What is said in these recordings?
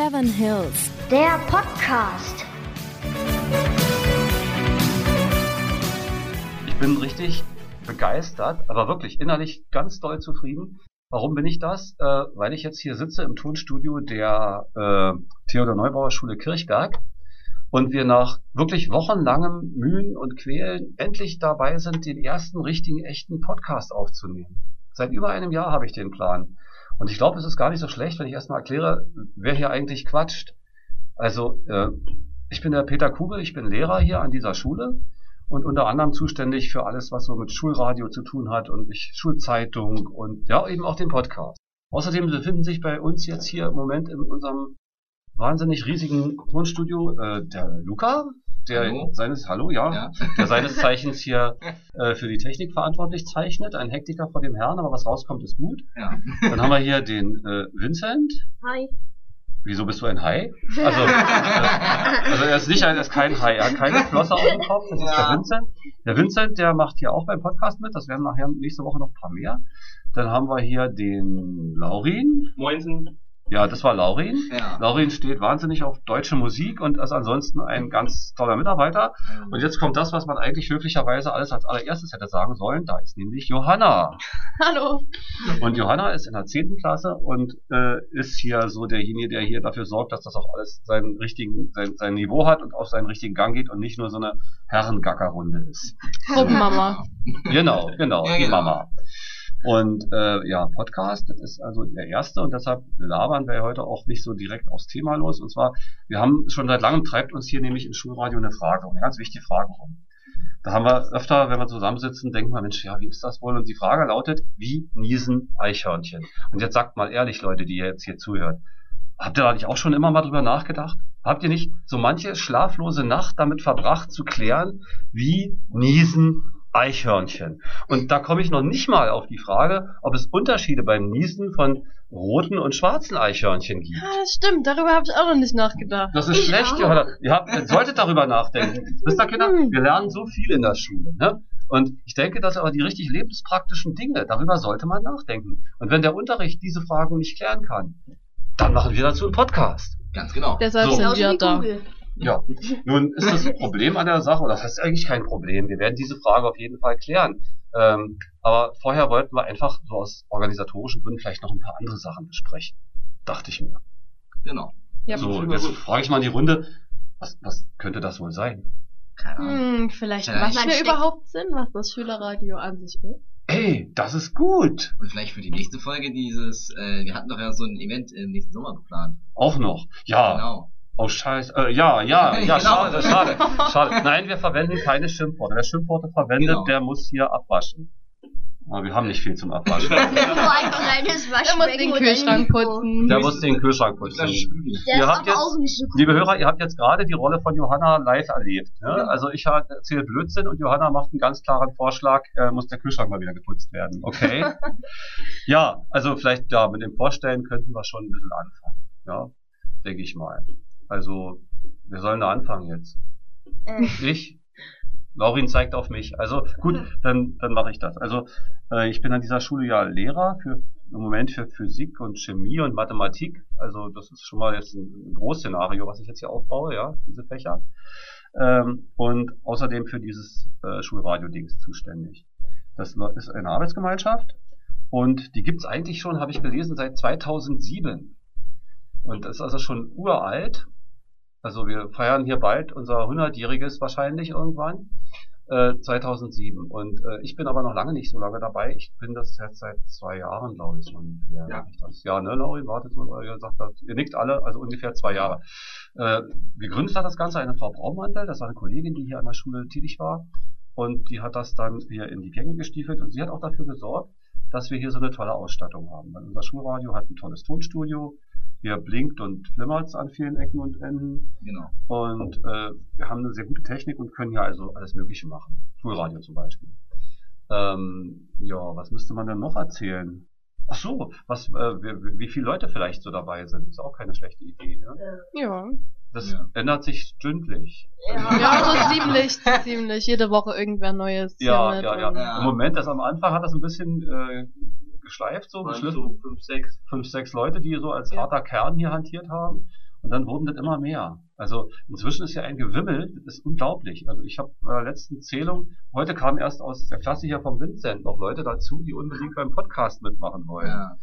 Seven Hills. Der Podcast. Ich bin richtig begeistert, aber wirklich innerlich ganz doll zufrieden. Warum bin ich das? Äh, weil ich jetzt hier sitze im Tonstudio der äh, Theodor Neubauer Schule Kirchberg und wir nach wirklich wochenlangem Mühen und Quälen endlich dabei sind, den ersten richtigen, echten Podcast aufzunehmen. Seit über einem Jahr habe ich den Plan. Und ich glaube, es ist gar nicht so schlecht, wenn ich erstmal erkläre, wer hier eigentlich quatscht. Also, äh, ich bin der Peter Kugel, ich bin Lehrer hier an dieser Schule und unter anderem zuständig für alles, was so mit Schulradio zu tun hat und ich, Schulzeitung und ja, eben auch den Podcast. Außerdem befinden sich bei uns jetzt hier im Moment in unserem wahnsinnig riesigen Tonstudio äh, der Luca, der Hallo. seines Hallo, ja, Ja. der seines Zeichens hier äh, für die Technik verantwortlich zeichnet, ein Hektiker vor dem Herrn, aber was rauskommt, ist gut. Ja. Dann haben wir hier den äh, Vincent. Hi. Wieso bist du ein Hai? Also, äh, also er ist nicht ein, er ist kein Hai, er hat keine Flosse auf dem Kopf, das ist der Ja. Vincent. Der Vincent, der macht hier auch beim Podcast mit, das werden nachher nächste Woche noch ein paar mehr. Dann haben wir hier den Laurin. Moinsen. Ja, das war Laurin. Ja. Laurin steht wahnsinnig auf deutsche Musik und ist ansonsten ein ganz toller Mitarbeiter. Und jetzt kommt das, was man eigentlich höflicherweise alles als allererstes hätte sagen sollen. Da ist nämlich Johanna. Hallo. Und Johanna ist in der 10. Klasse und äh, ist hier so derjenige, der hier dafür sorgt, dass das auch alles seinen richtigen, sein, sein Niveau hat und auf seinen richtigen Gang geht und nicht nur so eine Herrengackerrunde ist. Gruppenmama. Genau, genau, Ja, die genau. Mama. Und äh, ja, Podcast, ist also der erste und deshalb labern wir heute auch nicht so direkt aufs Thema los. Und zwar, wir haben schon seit langem treibt uns hier nämlich im Schulradio eine Frage, eine ganz wichtige Frage rum. Da haben wir öfter, wenn wir zusammensitzen, denken wir, Mensch, ja, wie ist das wohl? Und die Frage lautet, wie niesen Eichhörnchen? Und jetzt sagt mal ehrlich, Leute, die ihr jetzt hier zuhört, habt ihr da nicht auch schon immer mal drüber nachgedacht? Habt ihr nicht so manche schlaflose Nacht damit verbracht zu klären, wie niesen Eichhörnchen? Und da komme ich noch nicht mal auf die Frage, ob es Unterschiede beim Niesen von roten und schwarzen Eichhörnchen gibt. Ja, das stimmt. Darüber habe ich auch noch nicht nachgedacht. Das ist Ich schlecht, auch. Johanna. Ihr, habt, ihr solltet darüber nachdenken. Wisst ihr, Kinder, Hm. wir lernen so viel in der Schule. Ne? Und ich denke, dass aber die richtig lebenspraktischen Dinge, darüber sollte man nachdenken. Und wenn der Unterricht diese Fragen nicht klären kann, dann machen wir dazu einen Podcast. Ganz genau. Deshalb So. sind wir da. Google. Ja, nun ist das Problem an der Sache, oder das heißt eigentlich kein Problem. Wir werden diese Frage auf jeden Fall klären. Ähm, aber vorher wollten wir einfach so aus organisatorischen Gründen vielleicht noch ein paar andere Sachen besprechen. Dachte ich mir. Genau. Ja. so, jetzt frage ich mal in die Runde, was, was könnte das wohl sein? Keine Ahnung. Hm, vielleicht Ja, macht mir überhaupt Sinn, was das Schülerradio an sich ist. Ey, das ist gut. Und vielleicht für die nächste Folge dieses, äh, wir hatten doch ja so ein Event im nächsten Sommer geplant. Auch noch. Ja. Genau. Oh, scheiße. Äh, ja, ja, ja, Genau. schade, schade, schade. Nein, wir verwenden keine Schimpfworte. Wer Schimpfworte verwendet, Genau. der muss hier abwaschen. Aber wir haben nicht viel zum Abwaschen. Der muss den Kühlschrank putzen. Der muss den Kühlschrank putzen. Ihr habt jetzt- auch nicht so cool. Liebe Hörer, ihr habt jetzt gerade die Rolle von Johanna live erlebt. Ne? Ja. Also ich erzähle Blödsinn und Johanna macht einen ganz klaren Vorschlag, äh, muss der Kühlschrank mal wieder geputzt werden. Okay? ja, also vielleicht ja, mit dem Vorstellen könnten wir schon ein bisschen anfangen. Ja, denke ich mal. Also, wir sollen da anfangen jetzt. Äh, Ich? Laurin zeigt auf mich. Also gut, dann, dann mache ich das. Also äh, ich bin an dieser Schule ja Lehrer für im Moment für Physik und Chemie und Mathematik. Also das ist schon mal jetzt ein, ein Großszenario, was ich jetzt hier aufbaue, ja, diese Fächer. Ähm, und außerdem für dieses äh, Schulradio-Dings zuständig. Das ist eine Arbeitsgemeinschaft und die gibt's eigentlich schon, habe ich gelesen, seit 2007. Und das ist also schon uralt. Also wir feiern hier bald unser 100-jähriges wahrscheinlich irgendwann. Äh, 2007. Und äh, ich bin aber noch lange nicht so lange dabei. Ich bin das jetzt seit zwei Jahren, glaube ich, so ungefähr. Ja. Das. Ja, ne, Laurin, wartet mal, ihr sagt, das- ihr nickt alle, also ungefähr zwei Jahre. Äh, gegründet hat das Ganze eine Frau Braumantel, das war eine Kollegin, die hier an der Schule tätig war. Und die hat das dann hier in die Gänge gestiefelt und sie hat auch dafür gesorgt, dass wir hier so eine tolle Ausstattung haben. Weil unser Schulradio hat ein tolles Tonstudio, hier blinkt und flimmert's an vielen Ecken und Enden. Genau. Und äh, wir haben eine sehr gute Technik und können hier also alles Mögliche machen. Schulradio zum Beispiel. Ähm, ja, was müsste man denn noch erzählen? Ach so, was, äh, wie, wie viele Leute vielleicht so dabei sind, ist auch keine schlechte Idee. Ne? Ja. Das Ja. ändert sich stündlich. Ja, so ziemlich, ziemlich. Jede Woche irgendwer Neues. Ja, ja, ja. Ja. Im Moment, das am Anfang hat das ein bisschen äh, geschleift, so geschliffen. so fünf, sechs. fünf, sechs Leute, die so als Ja. harter Kern hier hantiert haben. Und dann wurden das immer mehr. Also inzwischen ist ja ein Gewimmel, das ist unglaublich. Also ich habe bei der letzten Zählung, heute kamen erst aus der Klasse hier vom Vincent noch Leute dazu, die unbedingt beim Podcast mitmachen wollen. Ja.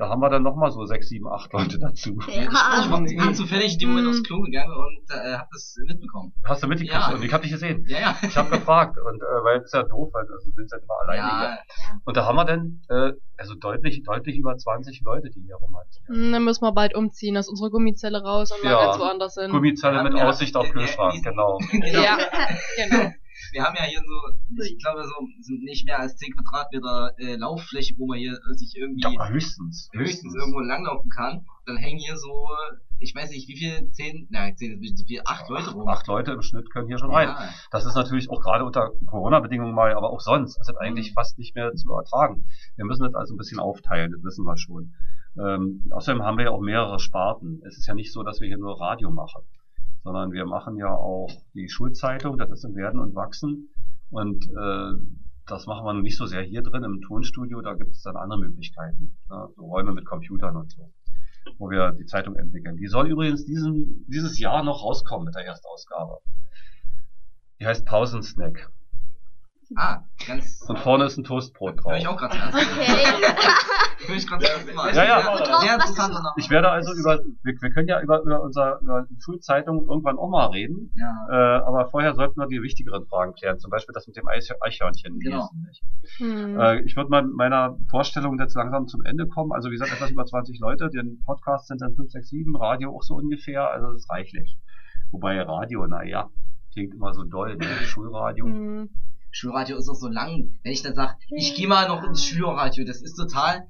Da haben wir dann nochmal so sechs, sieben, acht Leute dazu. Ich war, ich Ja. war zufällig in dem Moment aufs Klo gegangen und äh, hab das mitbekommen. Hast du mitgekriegt? Ja. Und ich habe dich gesehen. Ja, ja. Ich habe gefragt und äh, weil es ist ja doof, weil also Vincent immer alleine hier. Ja, Und da haben wir dann äh, also deutlich, deutlich über 20 Leute, die hier rumhantieren. Hm, Dann müssen wir bald umziehen, aus unserer Gummizelle raus und mal Ja. ganz woanders hin. Gummizelle Ja, mit ja. Aussicht auf Ja, Kühlschrank, ja, genau. genau. Ja, genau. Wir haben ja hier so, ich glaube so, sind nicht mehr als 10 Quadratmeter äh, Lauffläche, wo man hier äh, sich irgendwie Ja, höchstens. höchstens irgendwo langlaufen kann. Dann hängen hier so, ich weiß nicht wie viel, 10, nein, 10 ist ein bisschen zu viel, 8 Leute rum. Acht Leute im Schnitt können hier schon rein. Ja. Das ist natürlich auch gerade unter Corona-Bedingungen mal, aber auch sonst, ist das eigentlich Mhm. fast nicht mehr zu ertragen. Wir müssen das also ein bisschen aufteilen, das wissen wir schon. Ähm, außerdem haben wir ja auch mehrere Sparten. Es ist ja nicht so, dass wir hier nur Radio machen, sondern wir machen ja auch die Schulzeitung, das ist im Werden und Wachsen. Und äh, das machen wir nicht so sehr hier drin im Tonstudio, da gibt es dann andere Möglichkeiten. Ne? So Räume mit Computern und so, wo wir die Zeitung entwickeln. Die soll übrigens diesen, dieses Jahr noch rauskommen mit der Erstausgabe. Die heißt Pausensnack. Ah, ganz, Und vorne ist ein Toastbrot drauf. ich auch gerade zuerst. Okay. Höre ich gerade zuerst mal. Ja, ja. Sehr, Name. Ich werde also über, wir, wir können ja über, über unser über die Schulzeitung irgendwann auch mal reden, Ja. äh, aber vorher sollten wir die wichtigeren Fragen klären, zum Beispiel das mit dem Eich- Eichhörnchen. Genau. Hm. Äh, ich würde mal mit meiner Vorstellung jetzt langsam zum Ende kommen. Also wie gesagt, etwas über 20 Leute, den Podcast sind dann 5, 6, 7, Radio auch so ungefähr, also das ist reichlich. Wobei Radio, naja, klingt immer so doll, ne? Schulradio. Hm. Schulradio ist auch so lang. Wenn ich dann sage, ich gehe mal noch ins Schulradio, das ist total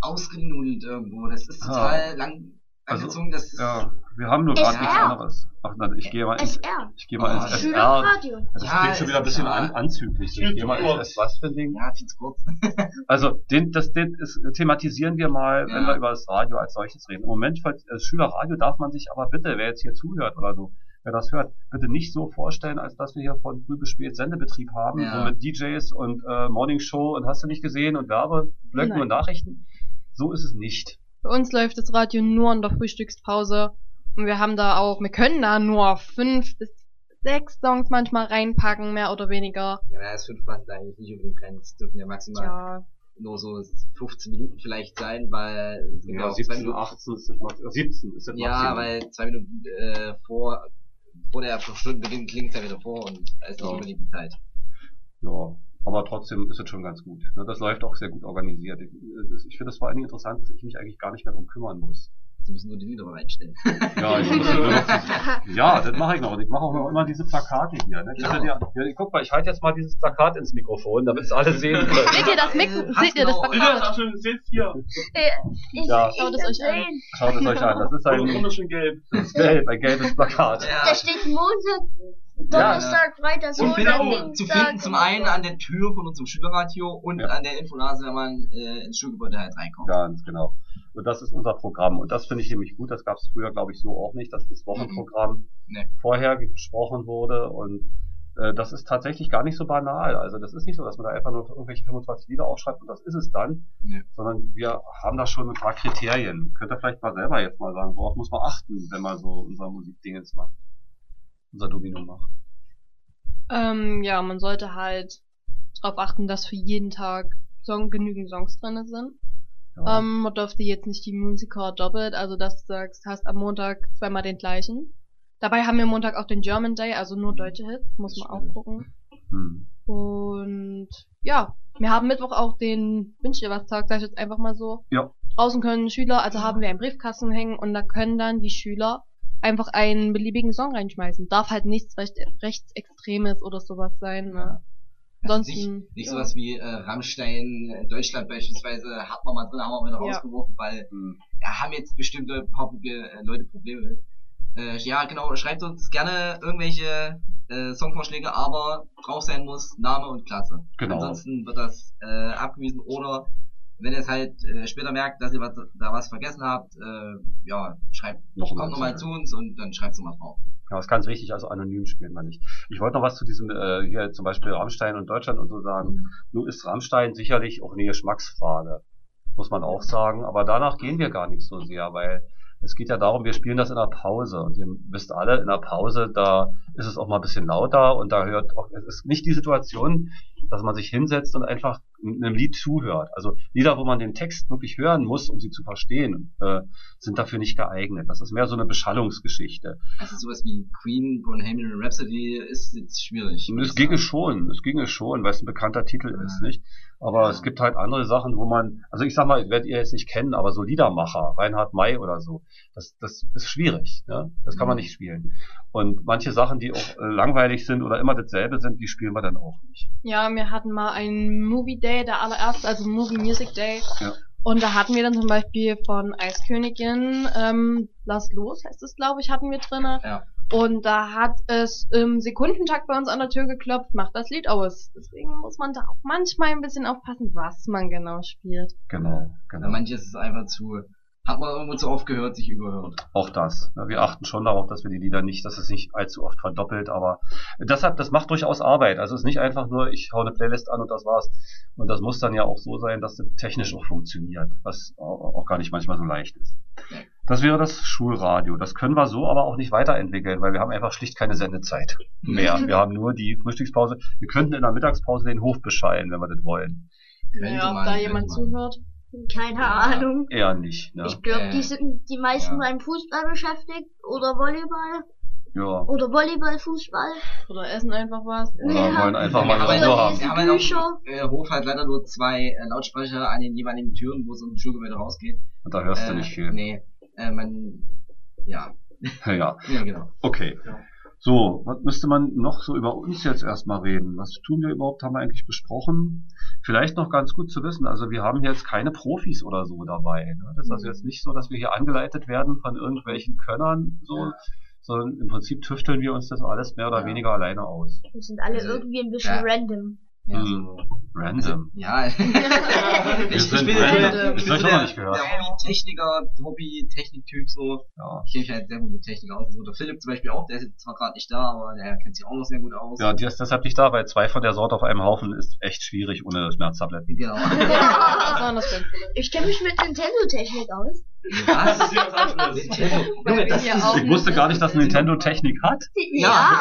ausgenudelt irgendwo. Das ist Ah. total lang Also, angezogen. Das ist, Ja, wir haben nur gerade SR. nichts anderes. Ach nein, ich gehe mal ins, SR. ich gehe mal ins Oh, SR. Schülerradio. Das Ja, klingt schon wieder ein bisschen SR. an, anzüglich. Ich gehe mal ins S was für ein Ding. ja, viel zu kurz. Also den, das, den ist, thematisieren wir mal, wenn Ja. wir über das Radio als solches reden. Im Moment für das Schülerradio darf man sich aber bitte, wer jetzt hier zuhört oder so, wer das hört, bitte nicht so vorstellen, als dass wir hier von früh bis spät Sendebetrieb haben, Ja. so mit DJs und äh, Morning Show und hast du nicht gesehen und Werbeblöcken und Nachrichten. So ist es nicht. Für uns läuft das Radio nur in der Frühstückspause. Und wir haben da auch, wir können da nur fünf bis sechs Songs manchmal reinpacken, mehr oder weniger. Ja, das 5 passt eigentlich nicht unbedingt rein. Es dürfen ja maximal Ja, nur so 15 Minuten vielleicht sein, weil zwei Minuten, 18 ist das Max- 17 ist das ja, weil zwei Minuten äh, vor vor der Stundenbeginn klingt es ja wieder vor und da ist nicht Ja. unbedingt die Zeit. Ja, aber trotzdem ist es schon ganz gut. Ne, Das läuft auch sehr gut organisiert. Ich, ich finde es vor allen Dingen interessant, dass ich mich eigentlich gar nicht mehr drum kümmern muss. Sie müssen nur die Lieder mal einstellen. Ja, ich muss nur ja, das mache ich noch. Und ich mache auch noch immer diese Plakate hier. Ne? Genau. ja, guck mal, ich halte jetzt mal dieses Plakat ins Mikrofon, damit es alle sehen können. Seht ihr das Mik Äh, Seht ihr das Plakat? seht hier. Ich, Ja. Schaut es euch an. Schaut es euch an. Das ist ein, Wunderschön gelb. das ist gelb, ein gelbes Plakat. Da Ja. steht Montag, Donnerstag, Freitag, Zu Montag, finden, Dienstag. zu finden zum einen an der Tür von unserem Schülerradio und Ja. an der Infonase, wenn man äh, ins Schulgebäude halt reinkommt. Ganz genau. Und das ist unser Programm. Und das finde ich nämlich gut. Das gab es früher, glaube ich, so auch nicht, dass das Wochenprogramm Nee. vorher besprochen wurde. Und äh, das ist tatsächlich gar nicht so banal. Also das ist nicht so, dass man da einfach nur irgendwelche 25 Lieder aufschreibt und das ist es dann. Nee. Sondern wir haben da schon ein paar Kriterien. Könnt ihr vielleicht mal selber jetzt mal sagen, worauf muss man achten, wenn man so unser Musikdingens macht? Unser Domino macht. Ähm, ja, man sollte halt darauf achten, dass für jeden Tag Song, genügend Songs drinne sind. Ja. Ähm, man dürfte jetzt nicht die Musiker doppelt, also dass du sagst, hast am Montag zweimal den gleichen. Dabei haben wir Montag auch den German Day, also nur deutsche Hits, muss man auch gucken. Hm. Und ja, wir haben Mittwoch auch den Wünsch dir was Tag, sag ich jetzt einfach mal so. Ja. Draußen können Schüler, also haben wir einen Briefkasten hängen und da können dann die Schüler einfach einen beliebigen Song reinschmeißen. Darf halt nichts recht, rechtsextremes oder sowas sein. Ne? Also Ansonsten, nicht, nicht ja. sowas wie äh, Rammstein in Deutschland beispielsweise, hat man mal drin, haben wir wieder Ja. rausgeworfen, weil Hm. ja, haben jetzt bestimmte paar Proble äh, Leute Probleme mit. Äh, ja, genau, schreibt uns gerne irgendwelche äh, Songvorschläge, aber drauf sein muss Name und Klasse. Genau. Ansonsten wird das äh, abgewiesen oder wenn ihr es halt äh, später merkt, dass ihr was, da was vergessen habt, äh, ja, schreibt, Noch kommt nochmal zu uns und dann schreibt es nochmal drauf. Ja, ist ganz wichtig, also anonym spielen wir nicht. Ich wollte noch was zu diesem, äh, hier zum Beispiel Rammstein und Deutschland und so sagen. Nun ist Rammstein sicherlich auch eine Geschmacksfrage. muss man auch sagen. Aber danach gehen wir gar nicht so sehr, weil es geht ja darum, wir spielen das in der Pause. Und ihr wisst alle, in der Pause, da ist es auch mal ein bisschen lauter und da hört auch, es ist nicht die Situation, dass man sich hinsetzt und einfach einem Lied zuhört. Also Lieder, wo man den Text wirklich hören muss, um sie zu verstehen, äh, sind dafür nicht geeignet. Das ist mehr so eine Beschallungsgeschichte. Also sowas wie Queen, Bohemian Rhapsody ist jetzt schwierig. Es ginge schon, es ginge schon, weil es ein bekannter Titel ist, nicht? Aber es gibt halt andere Sachen, wo man, also ich sag mal, werdet ihr jetzt nicht kennen, aber so Liedermacher, Reinhard May oder so, das, das ist schwierig, ne? Das kann man Mhm. nicht spielen. Und manche Sachen, die auch langweilig sind oder immer dasselbe sind, die spielen wir dann auch nicht. Ja, wir hatten mal einen Movie Day, der allererste, also Movie Music Day. Ja. Und da hatten wir dann zum Beispiel von Eiskönigin, ähm, Lass los, heißt es, glaube ich, hatten wir drinne. Ja. Und da hat es im Sekundentakt bei uns an der Tür geklopft, macht das Lied aus. Deswegen muss man da auch manchmal ein bisschen aufpassen, was man genau spielt. Genau, genau. manches ist einfach zu, hat man irgendwo zu oft gehört, sich überhört. Auch das. Wir achten schon darauf, dass wir die Lieder nicht, dass es nicht allzu oft verdoppelt, aber deshalb, das macht durchaus Arbeit. Also es ist nicht einfach nur, ich hau eine Playlist an und das war's. Und das muss dann ja auch so sein, dass das technisch auch funktioniert, was au- auch gar nicht manchmal so leicht ist. Ja. Das wäre das Schulradio. Das können wir so aber auch nicht weiterentwickeln, weil wir haben einfach schlicht keine Sendezeit mehr. Wir haben nur die Frühstückspause. Wir könnten in der Mittagspause den Hof beschallen, wenn wir das wollen. Naja, ob da jemand man. zuhört. Keine Ja. Ahnung. Eher nicht. Ne? Ich glaube, Äh, die sind die meisten ja. beim Fußball beschäftigt oder Volleyball Ja. oder Volleyball, Fußball. Oder essen einfach was. Oder Ja. wollen einfach wir mal was Ruhe auch, haben. wir haben Bücher. dem äh, Hof halt leider nur zwei äh, Lautsprecher an den jeweiligen Türen, wo es aus dem Schulgebäude rausgeht. Und da hörst du Äh, nicht viel. Nee, äh, man, ja, Ja. ja genau. Okay. So, was müsste man noch so über uns jetzt erstmal reden? Was tun wir überhaupt? Haben wir eigentlich besprochen? Vielleicht noch ganz gut zu wissen. Also wir haben hier jetzt keine Profis oder so dabei. Ne? Das ist also jetzt nicht so, dass wir hier angeleitet werden von irgendwelchen Könnern, so, Ja. sondern im Prinzip tüfteln wir uns das alles mehr oder Ja. weniger alleine aus. Die sind alle Also, irgendwie ein bisschen ja. random. Ja, Mhm. so, Random. ja. Wir ich, sind ich bin random. der, ich bin ich der, noch nicht gehört. der Hobby-Techniker, Hobby-Technik-Typ so. Ja. Ich kenne mich halt sehr gut mit Technik aus. So, der Philipp zum Beispiel auch, der ist jetzt zwar gerade nicht da, aber der kennt sich auch noch sehr gut aus. Ja, die ist deshalb nicht da, weil zwei von der Sorte auf einem Haufen ist echt schwierig ohne Schmerztabletten. Genau. Ich kenne mich mit Nintendo-Technik aus. Was? Das ist ja was anderes. Nintendo. Weil Junge, wir das ist Ich wusste gar nicht, dass Nintendo Technik hat. Ja.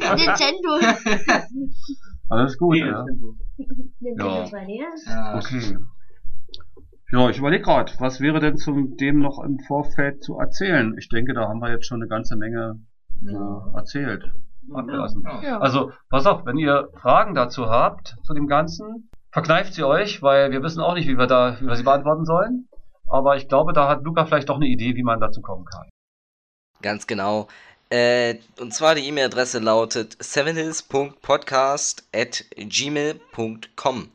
Nintendo. Alles gut, Nee, ja. Ja. 3DS. Ja, Okay. Ja, ich überlege gerade, was wäre denn zum dem noch im Vorfeld zu erzählen? Ich denke, da haben wir jetzt schon eine ganze Menge Ja. äh, erzählt. Abgelassen. Ja. Also, pass auf, wenn ihr Fragen dazu habt, zu dem Ganzen, verkneift sie euch, weil wir wissen auch nicht, wie wir da, wie wir sie beantworten sollen. Aber ich glaube, da hat Luca vielleicht doch eine Idee, wie man dazu kommen kann. Ganz genau. Äh, und zwar die E-Mail-Adresse lautet sevenhills.podcast at gmail.com.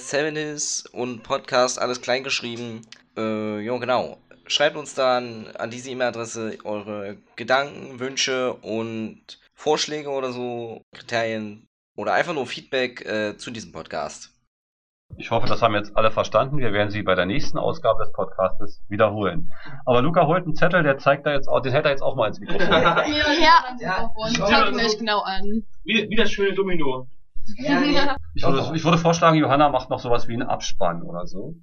Sevenhills und Podcast, alles klein geschrieben. Äh, ja, genau. Schreibt uns dann an diese E-Mail-Adresse eure Gedanken, Wünsche und Vorschläge oder so, Kriterien oder einfach nur Feedback äh, zu diesem Podcast. Ich hoffe, das haben jetzt alle verstanden. Wir werden sie bei der nächsten Ausgabe des Podcastes wiederholen. Aber Luca holt einen Zettel, der zeigt da jetzt auch, den hält er jetzt auch mal ins Mikrofon. Ja. Ja, Und ich glaube, euch genau an. Wie, wie das schöne Domino. Ja. Ich würde, ich würde vorschlagen, Johanna macht noch sowas wie einen Abspann oder so.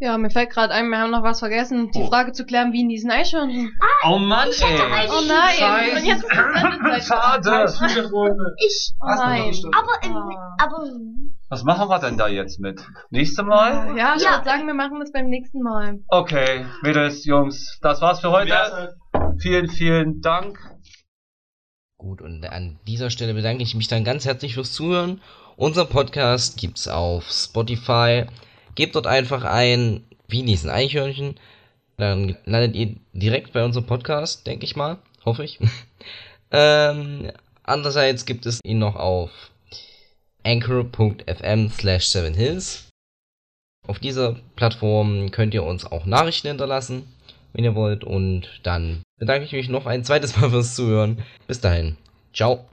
Ja, mir fällt gerade ein, wir haben noch was vergessen, die Oh. Frage zu klären, wie in diesen Eichhörnchen. Oh Mann, Ich hätte eigentlich- Oh nein, Scheiße. und jetzt ist. Schade. Ich. Oh nein. Aber, im, Ah. aber Was machen wir denn da jetzt mit? Nächste Mal? Ja, ich Ja. würde sagen, wir machen das beim nächsten Mal. Okay, Mädels, Jungs, das war's für heute. Vielen, vielen Dank. Gut, und an dieser Stelle bedanke ich mich dann ganz herzlich fürs Zuhören. Unser Podcast gibt's auf Spotify. Gebt dort einfach ein, wie in diesen Eichhörnchen. Dann landet ihr direkt bei unserem Podcast, denke ich mal. Hoffe ich. ähm, andererseits gibt es ihn noch auf anchor.fm slash 7hills. Auf dieser Plattform könnt ihr uns auch Nachrichten hinterlassen, wenn ihr wollt. Und dann bedanke ich mich noch ein zweites Mal fürs Zuhören. Bis dahin. Ciao.